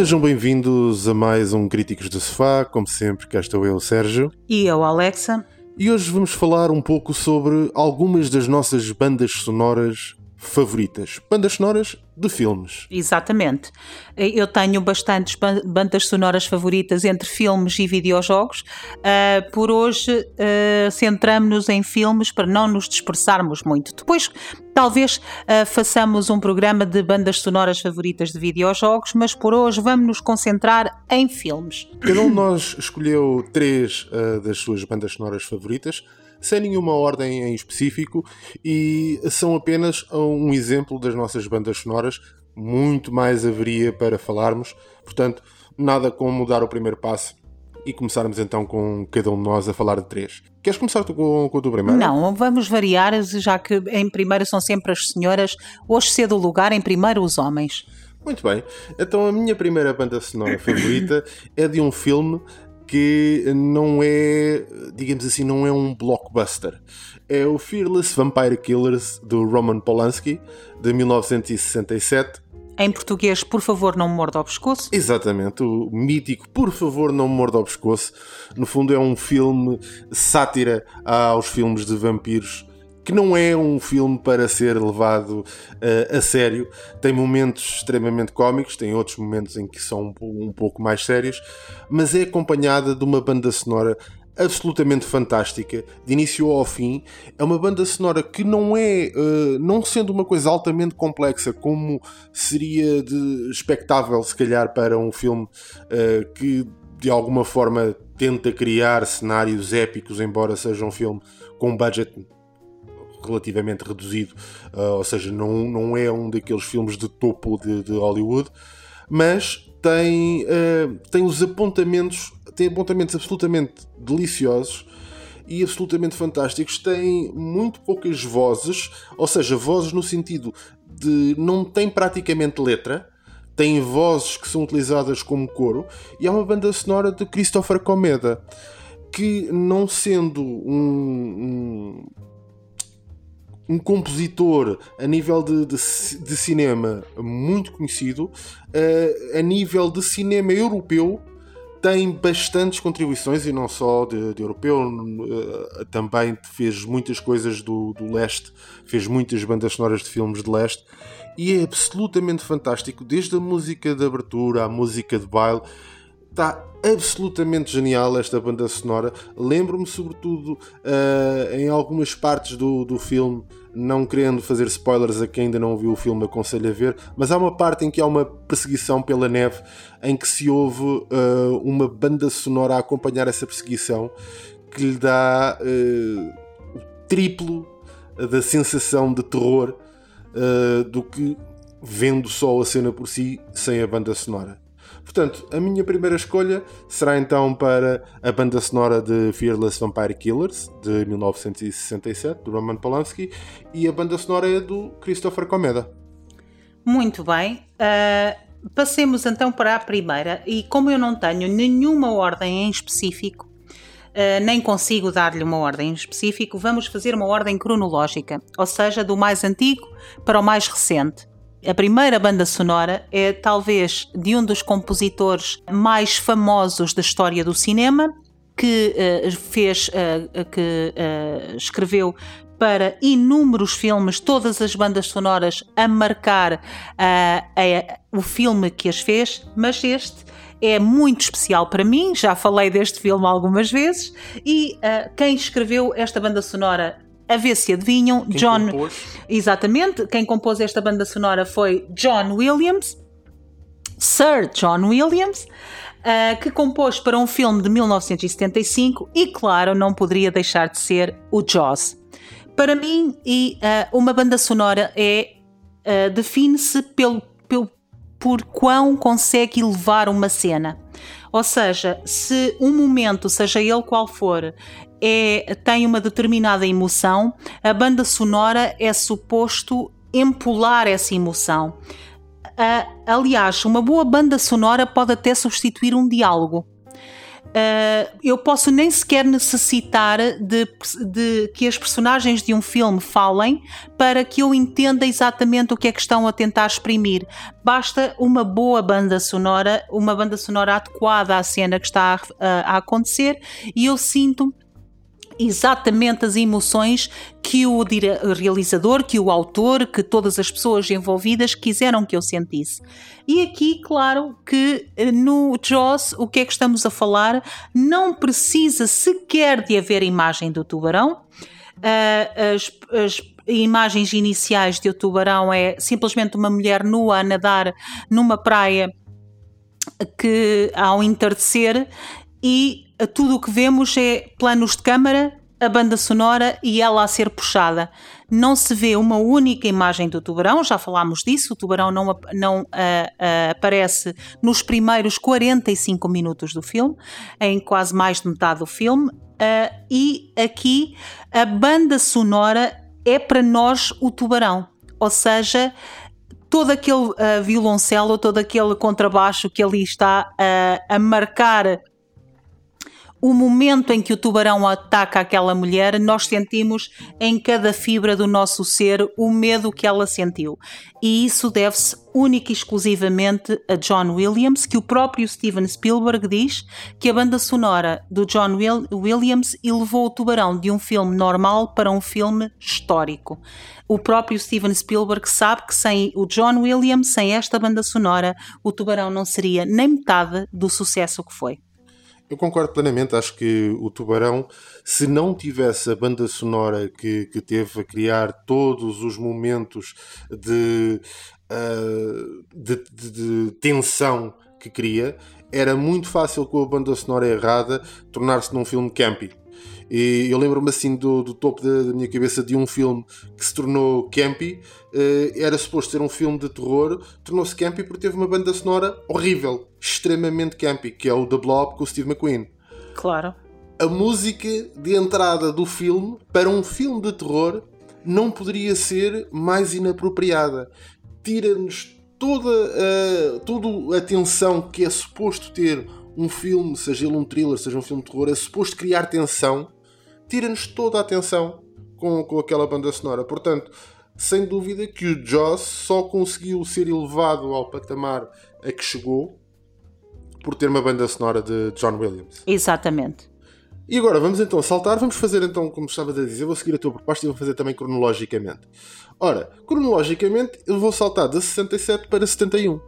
Sejam bem-vindos a mais um Críticos de Sofá. Como sempre, cá estou eu, Sérgio. E eu, Alexa? E hoje vamos falar um pouco sobre algumas das nossas bandas sonoras favoritas. Bandas sonoras de filmes. Exatamente. Eu tenho bastantes ban- bandas sonoras favoritas entre filmes e videojogos. Ah, por hoje, uh, centramos-nos em filmes para não nos dispersarmos muito. Depois, talvez ah, façamos um programa de bandas sonoras favoritas de videojogos, mas por hoje vamos nos concentrar em filmes. Cada um de nós escolheu três ah, das suas bandas sonoras favoritas, sem nenhuma ordem em específico, e são apenas um exemplo das nossas bandas sonoras. Muito mais haveria para falarmos, portanto, nada como dar o primeiro passo e começarmos então com cada um de nós a falar de três. Queres começar tu com, com a tua primeira? Não, vamos variar, já que em primeiro são sempre as senhoras, hoje cedo o lugar, em primeiro os homens. Muito bem. Então a minha primeira banda sonora favorita é de um filme que não é, digamos assim, não é um blockbuster. É o Fearless Vampire Killers do Roman Polanski de 1967. Em português, por favor, não me morda ao pescoço. Exatamente, o mítico Por favor não me morda ao pescoço. No fundo é um filme sátira aos filmes de vampiros que não é um filme para ser levado eh, a sério. Tem momentos extremamente cómicos, tem outros momentos em que são um, um pouco mais sérios, mas é acompanhada de uma banda sonora absolutamente fantástica, de início ao fim. É uma banda sonora que não é, eh, não sendo uma coisa altamente complexa, como seria de expectável, se calhar, para um filme eh, que de alguma forma tenta criar cenários épicos, embora seja um filme com um budget relativamente reduzido, uh, ou seja, não, não é um daqueles filmes de topo de, de Hollywood, mas tem, uh, tem os apontamentos, tem apontamentos absolutamente deliciosos e absolutamente fantásticos. Tem muito poucas vozes, ou seja, vozes no sentido de não tem praticamente letra. Tem vozes que são utilizadas como coro e é uma banda sonora de Christopher Comeda que não sendo um, um um compositor a nível de, de de cinema muito conhecido, eh, a nível de cinema europeu tem bastantes contribuições e não só de, de europeu, eh, também fez muitas coisas do, do leste, fez muitas bandas sonoras de filmes de leste e é absolutamente fantástico, desde a música de abertura à música de baile. Está absolutamente genial esta banda sonora. Lembro-me, sobretudo, eh, em algumas partes do, do filme, não querendo fazer spoilers a quem ainda não viu o filme, aconselho a ver, mas há uma parte em que há uma perseguição pela neve em que se ouve eh, uma banda sonora a acompanhar essa perseguição que lhe dá eh, o triplo da sensação de terror do que vendo só a cena por si sem a banda sonora. Portanto, a minha primeira escolha será então para a banda sonora de Fearless Vampire Killers, de 1967, do Roman Polanski, e a banda sonora é do Christopher Comeda. Muito bem. Ah, passemos então para a primeira. E como eu não tenho nenhuma ordem em específico, ah, nem consigo dar-lhe uma ordem em específico, vamos fazer uma ordem cronológica, ou seja, do mais antigo para o mais recente. A primeira banda sonora é talvez de um dos compositores mais famosos da história do cinema, que eh, fez, eh, que eh, escreveu para inúmeros filmes, todas as bandas sonoras a marcar o filme que as fez, mas este é muito especial para mim, já falei deste filme algumas vezes, e quem escreveu esta banda sonora, a ver se adivinham, Quem John. compôs? Exatamente, quem compôs esta banda sonora foi John Williams, Sir John Williams, ah, que compôs para um filme de 1975 e, claro, não poderia deixar de ser o Jaws. Para mim, e ah, uma banda sonora é uh, define-se pelo, pelo, por quão consegue elevar uma cena. Ou seja, se um momento, seja ele qual for, é, tem uma determinada emoção, a banda sonora é suposto empolar essa emoção. Uh, aliás, uma boa banda sonora pode até substituir um diálogo. Uh, eu posso nem sequer necessitar de, de, que as personagens de um filme falem para que eu entenda exatamente o que é que estão a tentar exprimir. Basta uma boa banda sonora, uma banda sonora adequada à cena que está a, a acontecer e eu sinto exatamente as emoções que o realizador, que o autor, que todas as pessoas envolvidas quiseram que eu sentisse. E aqui, claro, que eh, no Jaws, o que é que estamos a falar? Não precisa sequer de haver imagem do tubarão. Uh, as, as, imagens iniciais de o tubarão é simplesmente uma mulher nua a nadar numa praia que ao entardecer e tudo o que vemos é planos de câmara, a banda sonora e ela a ser puxada. Não se vê uma única imagem do tubarão, já falámos disso, o tubarão não, não uh, uh, aparece nos primeiros 45 minutos do filme, em quase mais de metade do filme, uh, e aqui a banda sonora é para nós o tubarão, ou seja, todo aquele violoncelo, todo aquele contrabaixo que ali está a marcar o momento em que o tubarão ataca aquela mulher, nós sentimos em cada fibra do nosso ser o medo que ela sentiu. E isso deve-se única e exclusivamente a John Williams, que o próprio Steven Spielberg diz que a banda sonora do John Will Williams elevou o tubarão de um filme normal para um filme histórico. O próprio Steven Spielberg sabe que sem o John Williams, sem esta banda sonora, o tubarão não seria nem metade do sucesso que foi. Eu concordo plenamente. Acho que o Tubarão, se não tivesse a banda sonora que, que teve a criar todos os momentos de, uh, de, de, de tensão que cria, era muito fácil com a banda sonora errada tornar-se num filme campy. E eu lembro-me assim do, do topo da, da, minha cabeça de um filme que se tornou campy. Uh, era suposto ser um filme de terror, tornou-se campy porque teve uma banda sonora horrível, extremamente campy, que é o The Blob com o Steve McQueen. Claro. A música de entrada do filme para um filme de terror não poderia ser mais inapropriada. Tira-nos toda a, toda a tensão que é suposto ter um filme, seja ele um thriller, seja um filme de terror, é suposto criar tensão tira-nos toda a atenção com, com aquela banda sonora. Portanto, sem dúvida que o Joss só conseguiu ser elevado ao patamar a que chegou por ter uma banda sonora de John Williams. Exatamente. E agora vamos então saltar, vamos fazer então, como estava a dizer, vou seguir a tua proposta e vou fazer também cronologicamente. Ora, cronologicamente eu vou saltar de 67 para 71.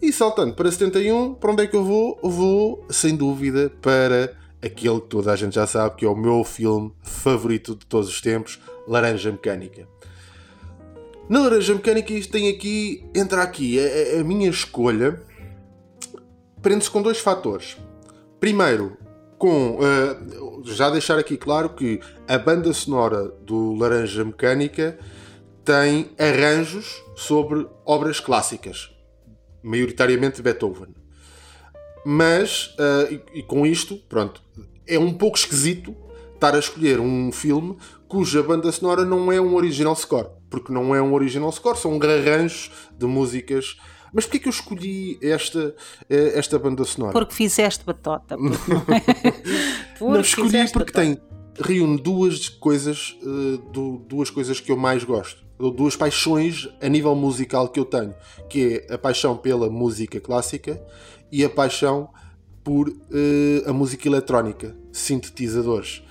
E saltando para 71, para onde é que eu vou? Eu vou, sem dúvida, para aquele que toda a gente já sabe que é o meu filme favorito de todos os tempos, Laranja Mecânica. Na Laranja Mecânica isto tem aqui, entra aqui, a, a minha escolha prende-se com dois fatores. Primeiro, com uh, já deixar aqui claro que a banda sonora do Laranja Mecânica tem arranjos sobre obras clássicas, maioritariamente Beethoven. Mas, uh, e, e, com isto, pronto, é um pouco esquisito estar a escolher um filme cuja banda sonora não é um original score. Porque não é um original score, são arranjos de músicas. Mas porquê que eu escolhi esta, eh, esta banda sonora? Porque fizeste batota. Porque não, é? porque não escolhi porque batota. tem reúne duas coisas, uh, duas coisas que eu mais gosto. Duas paixões a nível musical que eu tenho, que é a paixão pela música clássica e a paixão por uh, a música eletrónica, sintetizadores.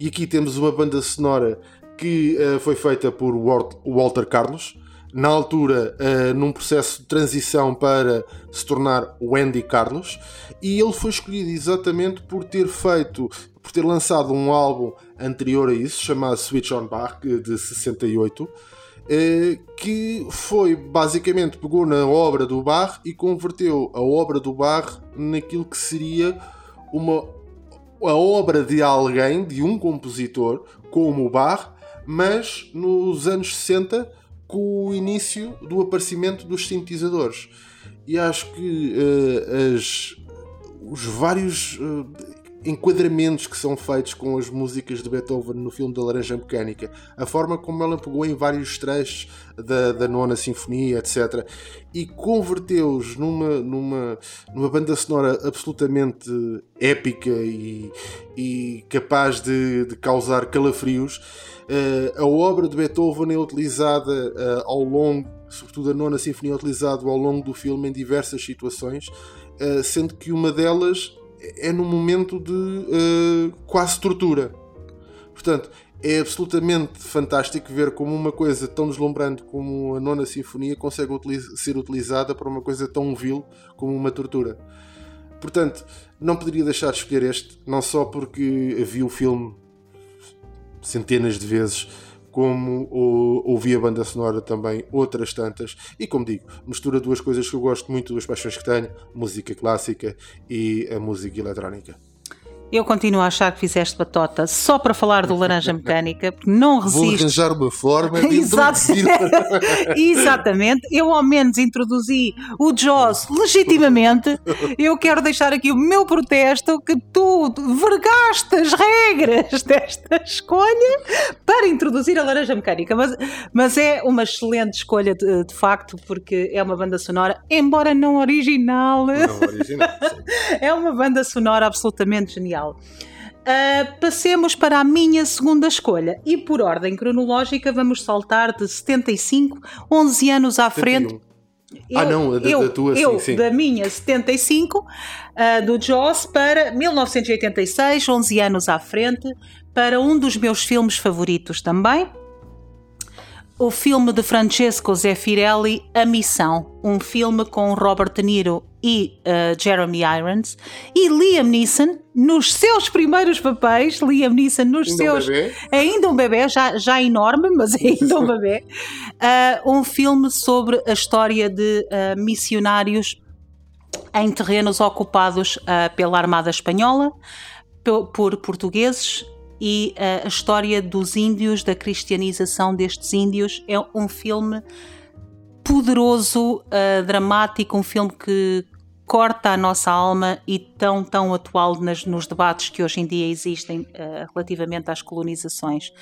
E aqui temos uma banda sonora que uh, foi feita por Walter Carlos, na altura uh, num processo de transição para se tornar o Andy Carlos, e ele foi escolhido exatamente por ter feito, por ter lançado um álbum anterior a isso, chamado Switch on Bach, de 68, eh, que foi basicamente pegou na obra do Bach e converteu a obra do Bach naquilo que seria uma a obra de alguém, de um compositor, como o Bach, mas nos anos 60 com o início do aparecimento dos sintetizadores. E acho que uh, as, os vários uh, enquadramentos que são feitos com as músicas de Beethoven no filme da Laranja Mecânica, a forma como ela pegou em vários trechos da, da nona sinfonia, etc., e converteu-os numa, numa, numa banda sonora absolutamente épica e, e capaz de, de causar calafrios. Uh, a obra de Beethoven é utilizada uh, ao longo, sobretudo a nona sinfonia, é utilizada ao longo do filme em diversas situações, uh, sendo que uma delas é num momento de uh, quase tortura. Portanto, é absolutamente fantástico ver como uma coisa tão deslumbrante como a Nona Sinfonia consegue ser utilizada para uma coisa tão vil como uma tortura. Portanto, não poderia deixar de escolher este, não só porque vi o filme centenas de vezes, como ouvi a banda sonora também, outras tantas, e como digo, mistura duas coisas que eu gosto muito, duas paixões que tenho, música clássica e a música eletrónica. Eu continuo a achar que fizeste batota só para falar do Laranja Mecânica, porque não resisto. Vou arranjar uma forma de introduzir. Exatamente. Eu, ao menos, introduzi o Joss legitimamente. Eu quero deixar aqui o meu protesto que tu vergaste as regras desta escolha para introduzir a Laranja Mecânica. Mas, mas é uma excelente escolha, de, de facto, porque é uma banda sonora, embora não original. Não original. é uma banda sonora absolutamente genial. Uh, passemos para a minha segunda escolha e por ordem cronológica vamos saltar de 75, 11 anos à 71. frente. Eu, ah, não, da, eu, da tua, eu, sim, sim. da minha 75, uh, do Joss, para 1986, 11 anos à frente, para um dos meus filmes favoritos também, o filme de Francesco Zeffirelli, A Missão, um filme com Robert De Niro e uh, Jeremy Irons. E Liam Neeson nos seus primeiros papéis, Liam Neeson nos ainda seus um bebê. ainda um bebê já, já enorme, mas ainda um bebê, uh, um filme sobre a história de uh, missionários em terrenos ocupados pela Armada Espanhola por portugueses e uh, a história dos índios, da cristianização destes índios. É um filme poderoso, uh, dramático, um filme que corta a nossa alma e tão, tão atual nas, nos debates que hoje em dia existem uh, relativamente às colonizações.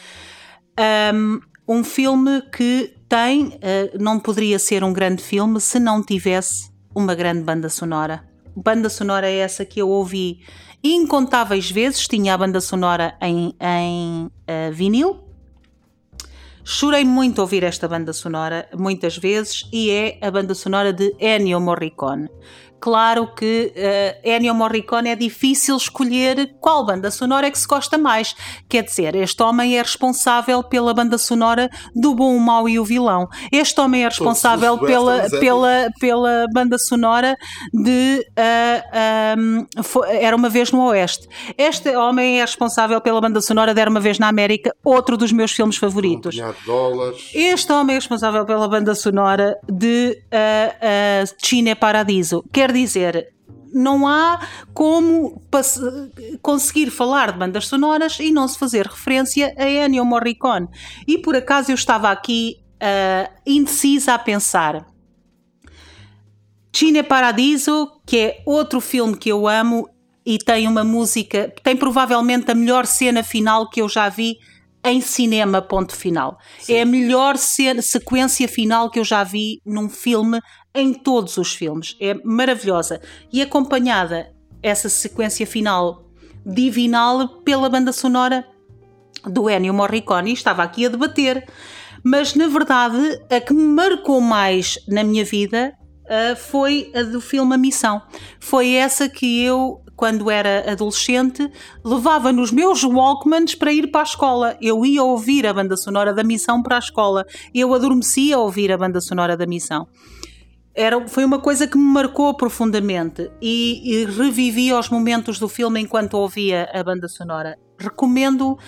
Um, um filme que tem, não poderia ser um grande filme se não tivesse uma grande banda sonora. Banda sonora é essa que eu ouvi incontáveis vezes, tinha a banda sonora em, em uh, vinil. Chorei muito ouvir esta banda sonora, muitas vezes, e é a banda sonora de Ennio Morricone. Claro que uh, Ennio Morricone é difícil escolher qual banda sonora é que se gosta mais. Quer dizer, este homem é responsável pela banda sonora do Bom, o Mau e o Vilão. Este homem é responsável pela, pela, pela banda sonora de uh, um, Era uma Vez no Oeste. Este homem é responsável pela banda sonora de Era uma Vez na América, outro dos meus filmes favoritos. Um este homem é responsável pela banda sonora de uh, uh, Cine Paradiso. Quer dizer, não há como conseguir falar de bandas sonoras e não se fazer referência a Ennio Morricone. E por acaso eu estava aqui uh, indecisa a pensar. Cine Paradiso, que é outro filme que eu amo e tem uma música, tem provavelmente a melhor cena final que eu já vi em cinema, ponto final. Sim. É a melhor sequência final que eu já vi num filme em todos os filmes. É maravilhosa. E acompanhada essa sequência final divinal pela banda sonora do Ennio Morricone. Estava aqui a debater. Mas na verdade, a que me marcou mais na minha vida uh, foi a do filme A Missão. Foi essa que eu quando era adolescente, levava nos meus Walkmans para ir para a escola. Eu ia ouvir a banda sonora da missão para a escola. Eu adormecia a ouvir a banda sonora da missão era, foi uma coisa que me marcou profundamente e, e revivi os momentos do filme enquanto ouvia a banda sonora. Recomendo,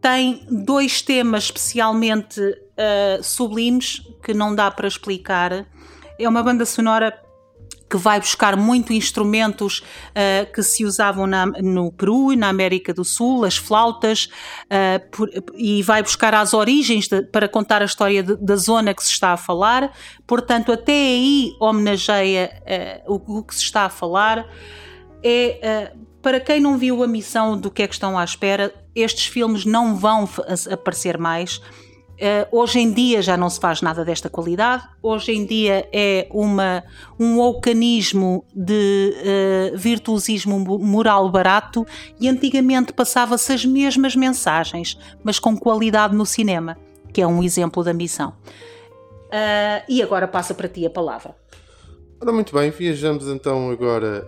tem dois temas especialmente uh, sublimes que não dá para explicar. É uma banda sonora que vai buscar muito instrumentos uh, que se usavam na, no Peru e na América do Sul, as flautas, uh, por, e vai buscar as origens de, para contar a história de, da zona que se está a falar. Portanto, até aí homenageia uh, o, o, que se está a falar. É, para quem não viu a missão do que é que estão à espera, estes filmes não vão aparecer mais Uh, hoje em dia já não se faz nada desta qualidade. Hoje em dia é uma, um ocanismo de uh, virtuosismo moral barato e antigamente passava-se as mesmas mensagens, mas com qualidade no cinema, que é um exemplo da missão. Uh, e agora passa para ti a palavra. Ora, muito bem, viajamos então agora,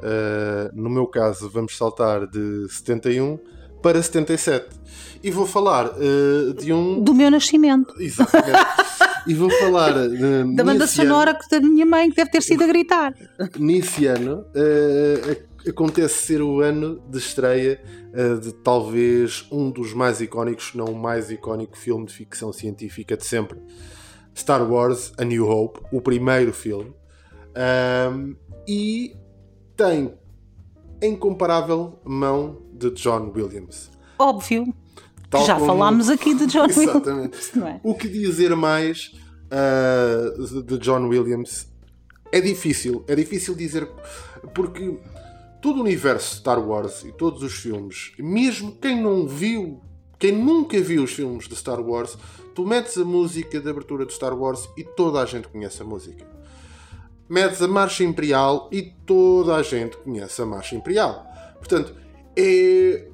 no meu caso, vamos saltar de 71 para 77. E vou falar uh, de um. Do meu nascimento. Exatamente. e vou falar uh, da banda sonora ano, que da minha mãe, que deve ter sido a gritar. Nesse ano, uh, acontece ser o ano de estreia de talvez um dos mais icónicos, se não o mais icónico filme de ficção científica de sempre. Star Wars A New Hope, o primeiro filme. e tem incomparável mão de John Williams. Óbvio. Tal Já como... falámos aqui de John. Williams. É? O que dizer mais uh, de John Williams é difícil. É difícil dizer porque todo o universo Star Wars e todos os filmes, mesmo quem não viu, quem nunca viu os filmes de Star Wars, tu metes a música de abertura de Star Wars e toda a gente conhece a música. Metes a Marcha Imperial e toda a gente conhece a Marcha Imperial. Portanto, é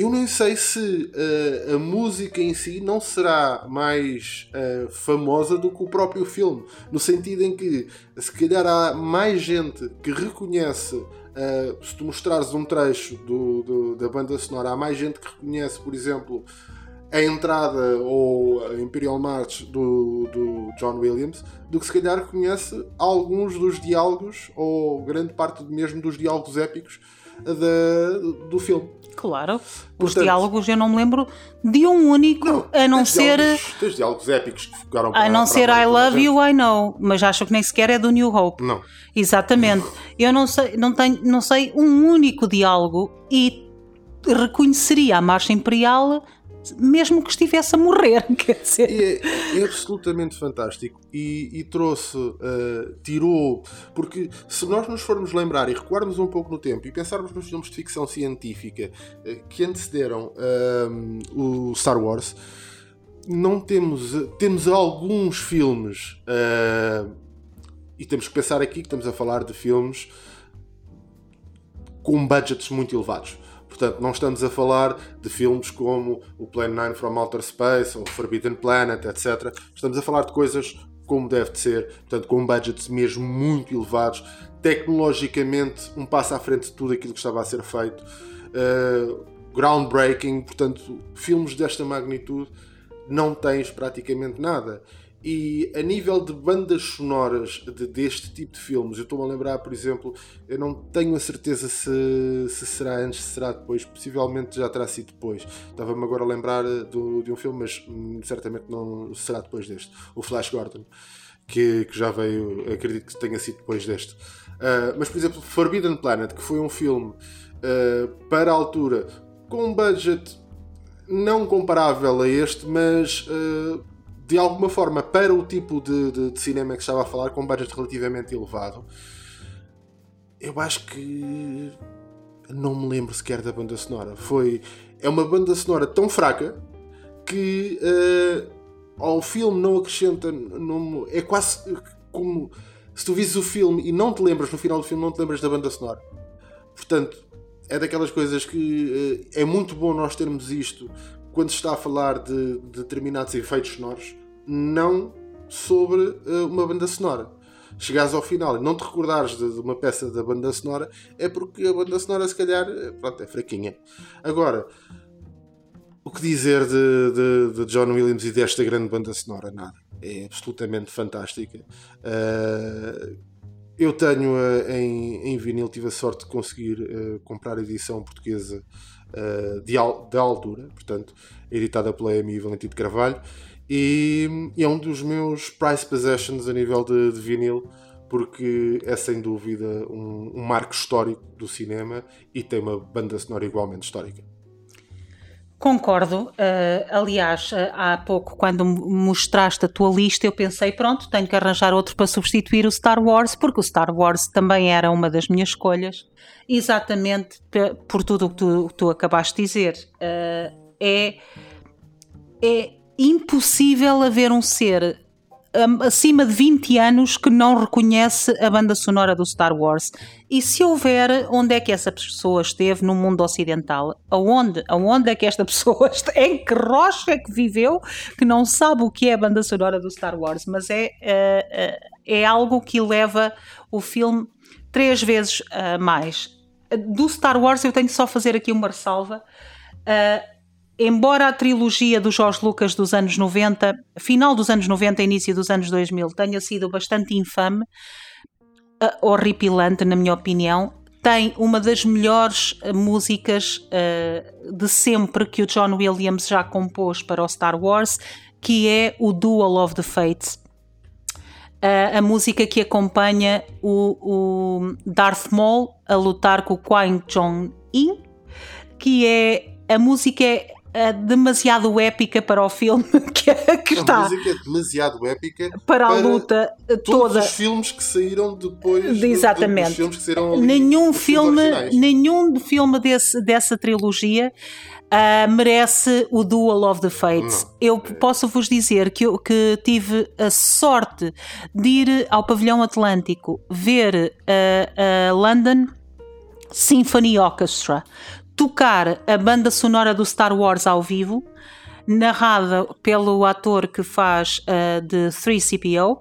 eu nem sei se uh, a música em si não será mais uh, famosa do que o próprio filme, no sentido em que se calhar há mais gente que reconhece, uh, se tu mostrares um trecho do, do, da banda sonora, há mais gente que reconhece, por exemplo, a entrada ou a Imperial March do, do John Williams, do que se calhar conhece alguns dos diálogos ou grande parte mesmo dos diálogos épicos do filme. Claro. Os Portanto, diálogos eu não me lembro de um único, não, a não ser. Diálogos, tens diálogos épicos que ficaram A não ser I Love You, I Know, mas acho que nem sequer é do New Hope. Não. Exatamente. Eu não sei, não tenho, não sei um único diálogo e reconheceria a Marcha Imperial mesmo que estivesse a morrer. Quer dizer. É, é absolutamente fantástico e, e trouxe, uh, tirou, porque se nós nos formos lembrar e recuarmos um pouco no tempo e pensarmos nos filmes de ficção científica uh, que antecederam uh, o Star Wars, não temos, temos alguns filmes e temos que pensar aqui que estamos a falar de filmes com budgets muito elevados. Portanto, não estamos a falar de filmes como o Plan 9 from Outer Space ou Forbidden Planet, etc. Estamos a falar de coisas como deve de ser, portanto, com budgets mesmo muito elevados, tecnologicamente um passo à frente de tudo aquilo que estava a ser feito, uh, groundbreaking, portanto, filmes desta magnitude não tens praticamente nada. E a nível de bandas sonoras de, deste tipo de filmes, eu estou-me a lembrar, por exemplo, eu não tenho a certeza se, se será antes, se será depois, possivelmente já terá sido depois. Estava-me agora a lembrar do, de um filme, mas hum, certamente não será depois deste, o Flash Gordon, que, que já veio, acredito que tenha sido depois deste. Uh, mas, por exemplo, Forbidden Planet, que foi um filme uh, para a altura com um budget não comparável a este, mas uh, de alguma forma, para o tipo de, de, de, cinema que estava a falar, com um budget relativamente elevado, eu acho que não me lembro sequer da banda sonora. Foi é uma banda sonora tão fraca que uh, ao filme não acrescenta, não, é quase como se tu vises o filme e não te lembras no final do filme, não te lembras da banda sonora. Portanto, é daquelas coisas que uh, é muito bom nós termos isto quando se está a falar de, de determinados efeitos sonoros, não sobre uh, uma banda sonora. Chegares ao final e não te recordares de, de, uma peça da banda sonora, é porque a banda sonora, se calhar, eh, pronto, é fraquinha. Agora, o que dizer de, de, de John Williams e desta grande banda sonora? Nada. É absolutamente fantástica. Uh, eu tenho uh, em, em vinil, tive a sorte de conseguir uh, comprar a edição portuguesa de, al, de altura, portanto, editada pela Amy Valentim de Carvalho e, e, é um dos meus price possessions a nível de, de vinil, porque é sem dúvida um, um marco histórico do cinema e tem uma banda sonora igualmente histórica. Concordo. Uh, aliás, uh, há pouco, quando mostraste a tua lista, eu pensei: pronto, tenho que arranjar outro para substituir o Star Wars, porque o Star Wars também era uma das minhas escolhas, exatamente por tudo o que tu, tu acabaste de dizer. Uh, é, é impossível haver um ser acima de 20 anos que não reconhece a banda sonora do Star Wars. E se houver, onde é que essa pessoa esteve no mundo ocidental? Aonde? Aonde é que esta pessoa está? Em que rocha é que viveu que não sabe o que é a banda sonora do Star Wars? Mas é, é, é algo que leva o filme três vezes uh, mais. Do Star Wars eu tenho só fazer aqui uma ressalva. Uh, embora a trilogia do Jorge Lucas dos anos 90, final dos anos 90 início dos anos 2000, tenha sido bastante infame, uh, horripilante, na minha opinião, tem uma das melhores uh, músicas uh, de sempre que o John Williams já compôs para o Star Wars, que é o Duel of the Fates. Uh, a música que acompanha o, o, Darth Maul a lutar com o Qui Jong-in, que é a música é é demasiado épica para o filme que, que está. A música é demasiado épica para, para a luta todos toda. os filmes que saíram depois. Exatamente. filmes que saíram ali, nenhum filme, nenhum filme desse, dessa trilogia uh, merece o Duel of the Fates. Não. Eu posso vos dizer que, eu, que tive a sorte de ir ao Pavilhão Atlântico ver a uh, uh, London Symphony Orchestra tocar a banda sonora do Star Wars ao vivo, narrada pelo ator que faz uh, de 3CPO.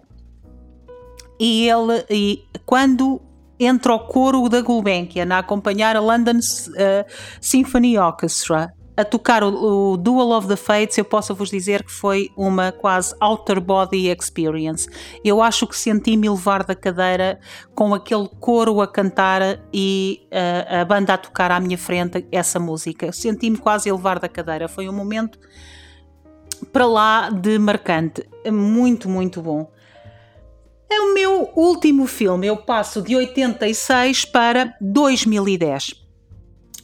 E ele, e quando entra o coro da Gulbenkian a acompanhar a London uh, Symphony Orchestra a tocar o, o, Duel of the Fates, eu posso vos dizer que foi uma quase outer body experience. Eu acho que senti-me levar da cadeira com aquele coro a cantar e uh, a banda a tocar à minha frente essa música. Senti-me quase a levar da cadeira. Foi um momento para lá de marcante. Muito, muito bom. É o meu último filme. Eu passo de 86 para 2010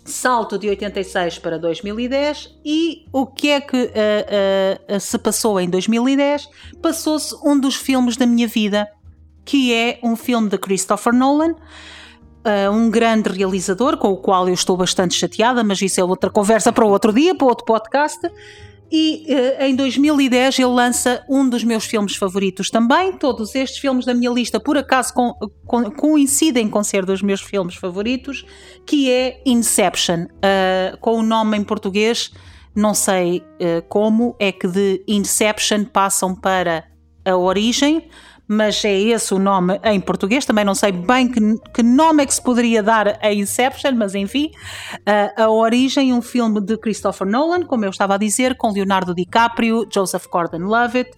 salto de 86 para 2010 e o que é que uh, uh, se passou em 2010? Passou-se um dos filmes da minha vida, que é um filme de Christopher Nolan, uh, um grande realizador com o qual eu estou bastante chateada, mas isso é outra conversa para outro dia, para outro podcast. E uh, em 2010 ele lança um dos meus filmes favoritos também. Todos estes filmes da minha lista, por acaso, com, com, coincidem com ser dos meus filmes favoritos, que é Inception, uh, com o nome em português. Não sei uh, como é que de Inception passam para a origem, mas é esse o nome em português. Também não sei bem que, que nome é que se poderia dar a Inception, mas enfim, uh, a origem, um filme de Christopher Nolan, como eu estava a dizer, com Leonardo DiCaprio, Joseph Gordon-Levitt,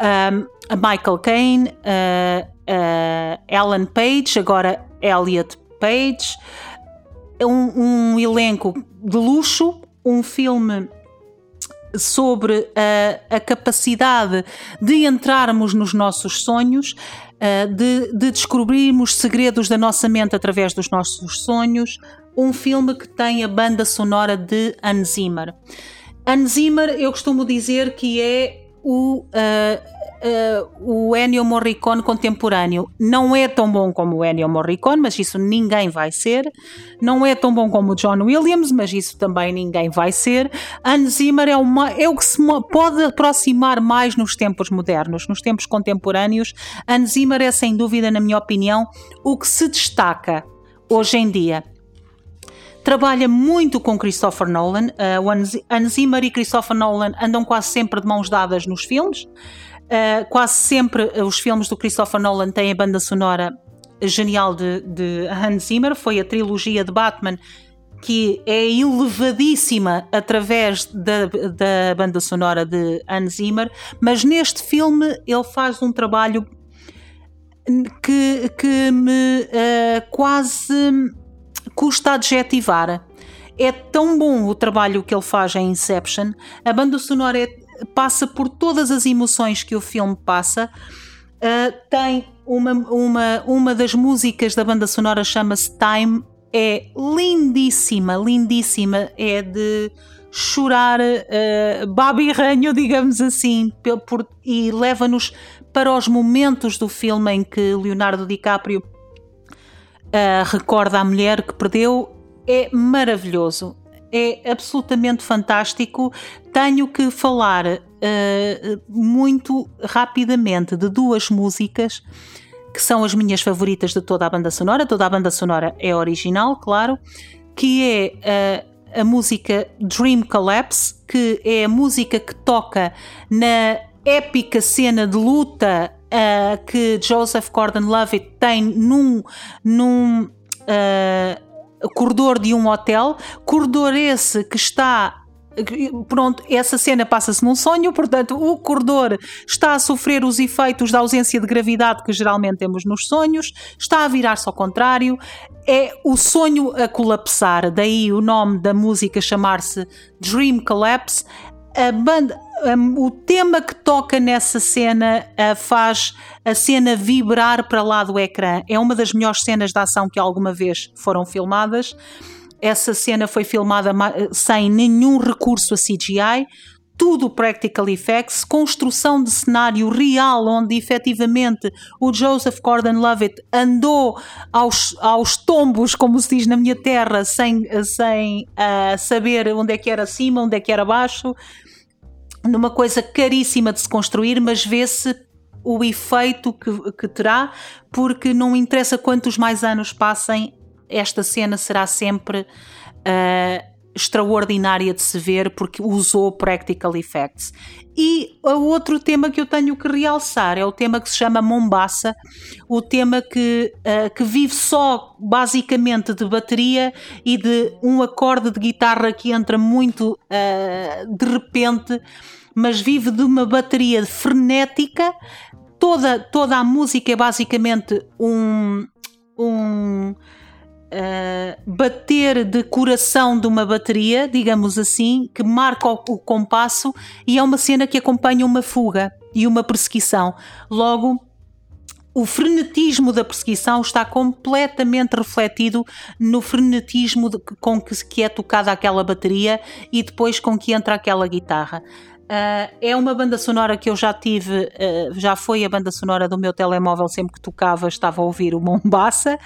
um, Michael Caine, uh, uh, Ellen Page, agora Elliot Page, um, um elenco de luxo, um filme sobre a, a, capacidade de entrarmos nos nossos sonhos, uh, de, de, descobrirmos segredos da nossa mente através dos nossos sonhos. Um filme que tem a banda sonora de Hans Zimmer. Hans Zimmer, eu costumo dizer que é o. Uh, uh, o Ennio Morricone contemporâneo não é tão bom como o Ennio Morricone, mas isso ninguém vai ser. Não é tão bom como o John Williams, mas isso também ninguém vai ser. Hans Zimmer é, uma, é o que se pode aproximar mais nos tempos modernos, nos tempos contemporâneos. Hans Zimmer é, sem dúvida, na minha opinião, o que se destaca hoje em dia trabalha muito com Christopher Nolan. Uh, Hans Zimmer e Christopher Nolan andam quase sempre de mãos dadas nos filmes. Uh, quase sempre os filmes do Christopher Nolan têm a banda sonora genial de, de Hans Zimmer. Foi a trilogia de Batman que é elevadíssima através da, da banda sonora de Hans Zimmer, mas neste filme ele faz um trabalho que, que me uh, quase custa adjetivar. É tão bom o trabalho que ele faz em Inception, a banda sonora é passa por todas as emoções que o filme passa. Uh, tem uma, uma, uma das músicas da banda sonora chama-se Time, é lindíssima, lindíssima, é de chorar uh, babirranho, digamos assim, por, e leva-nos para os momentos do filme em que Leonardo DiCaprio uh, recorda a mulher que perdeu. É maravilhoso, é absolutamente fantástico. Tenho que falar uh, muito rapidamente de duas músicas que são as minhas favoritas de toda a banda sonora. Toda a banda sonora é original, claro, que é uh, a música Dream Collapse, que é a música que toca na épica cena de luta uh, que Joseph Gordon-Levitt tem num, num uh, corredor de um hotel, corredor esse que está Pronto, essa cena passa-se num sonho, portanto, o corredor está a sofrer os efeitos da ausência de gravidade que geralmente temos nos sonhos, está a virar-se ao contrário, é o sonho a colapsar, daí o nome da música chamar-se Dream Collapse. A banda, o tema que toca nessa cena faz a cena vibrar para lá do ecrã. É uma das melhores cenas de ação que alguma vez foram filmadas. Essa cena foi filmada sem nenhum recurso a CGI, tudo practical effects, construção de cenário real, onde efetivamente o Joseph Gordon-Levitt andou aos, aos tombos, como se diz na minha terra, sem, sem uh, saber onde é que era cima, onde é que era baixo, numa coisa caríssima de se construir, mas vê-se o efeito que, que terá, porque não interessa quantos mais anos passem, esta cena será sempre uh, extraordinária de se ver porque usou practical effects. E o outro tema que eu tenho que realçar é o tema que se chama Mombasa, o tema que, uh, que vive só basicamente de bateria e de um acorde de guitarra que entra muito uh, de repente, mas vive de uma bateria frenética. Toda, toda a música é basicamente um, um uh, bater de coração de uma bateria, digamos assim, que marca o, o compasso e é uma cena que acompanha uma fuga e uma perseguição. Logo, o frenetismo da perseguição está completamente refletido no frenetismo de, com que, que, é tocada aquela bateria e depois com que entra aquela guitarra. Uh, é uma banda sonora que eu já tive, uh, já foi a banda sonora do meu telemóvel, sempre que tocava estava a ouvir o Mombasa.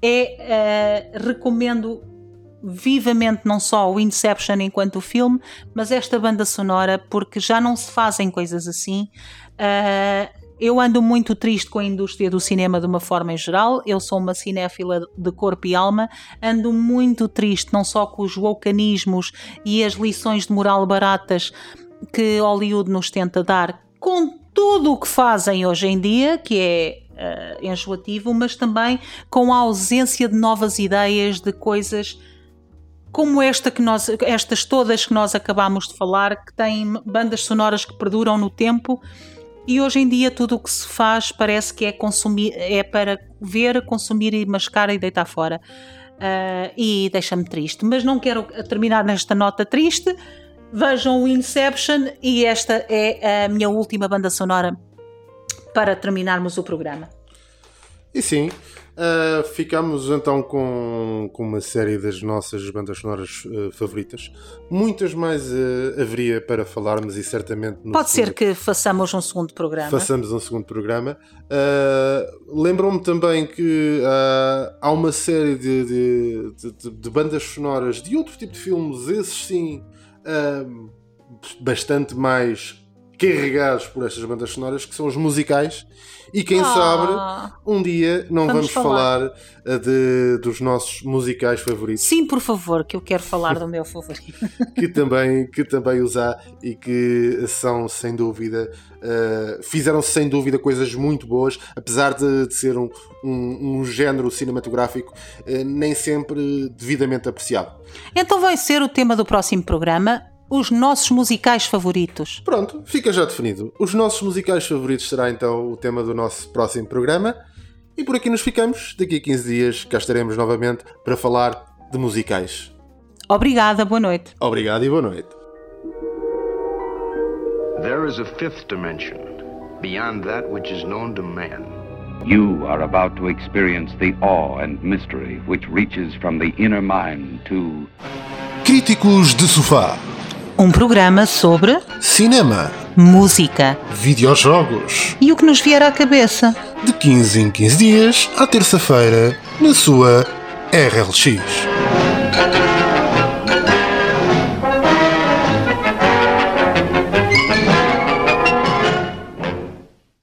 É, uh, recomendo vivamente não só o Inception enquanto filme, mas esta banda sonora, porque já não se fazem coisas assim. eu ando muito triste com a indústria do cinema de uma forma em geral. Eu sou uma cinéfila de corpo e alma. Ando muito triste, não só com os wocanismos e as lições de moral baratas que Hollywood nos tenta dar com tudo o que fazem hoje em dia, que é uh, enjoativo, mas também com a ausência de novas ideias, de coisas como esta que nós, estas todas que nós acabamos de falar, que têm bandas sonoras que perduram no tempo. E hoje em dia tudo o que se faz parece que é consumir, é para ver, consumir e mascar e deitar fora. Uh, e deixa-me triste. Mas não quero terminar nesta nota triste vejam o Inception e esta é a minha última banda sonora para terminarmos o programa. E sim, uh, ficamos então com, com uma série das nossas bandas sonoras uh, favoritas. Muitas mais uh, haveria para falarmos e certamente. Pode ser que façamos um segundo programa. Façamos um segundo programa. Lembram-me também que há uma série de, de, de, de bandas sonoras de outro tipo de filmes, esses sim bastante mais carregados por estas bandas sonoras, que são os musicais. E quem sabe, um dia não vamos, vamos falar, falar ah, de, dos nossos musicais favoritos. Sim, por favor, que eu quero falar do meu favorito. que também que também usar e que são sem dúvida uh, fizeram sem dúvida coisas muito boas, apesar de, de ser um, um, um, género cinematográfico uh, nem sempre devidamente apreciado. Então vai ser o tema do próximo programa os nossos musicais favoritos. Pronto, fica já definido. Os nossos musicais favoritos será então o tema do nosso próximo programa. E por aqui nos ficamos. Daqui a 15 dias cá estaremos novamente para falar de musicais. Obrigada, boa noite. Obrigado e boa noite. There is a fifth dimension beyond that which is known to man. You are about to experience the awe and mystery which reaches from the inner mind to Críticos de Sofá. Um programa sobre Cinema. música Videojogos. e o que nos vier à cabeça. De 15 em 15 dias, à terça-feira, na sua RLX.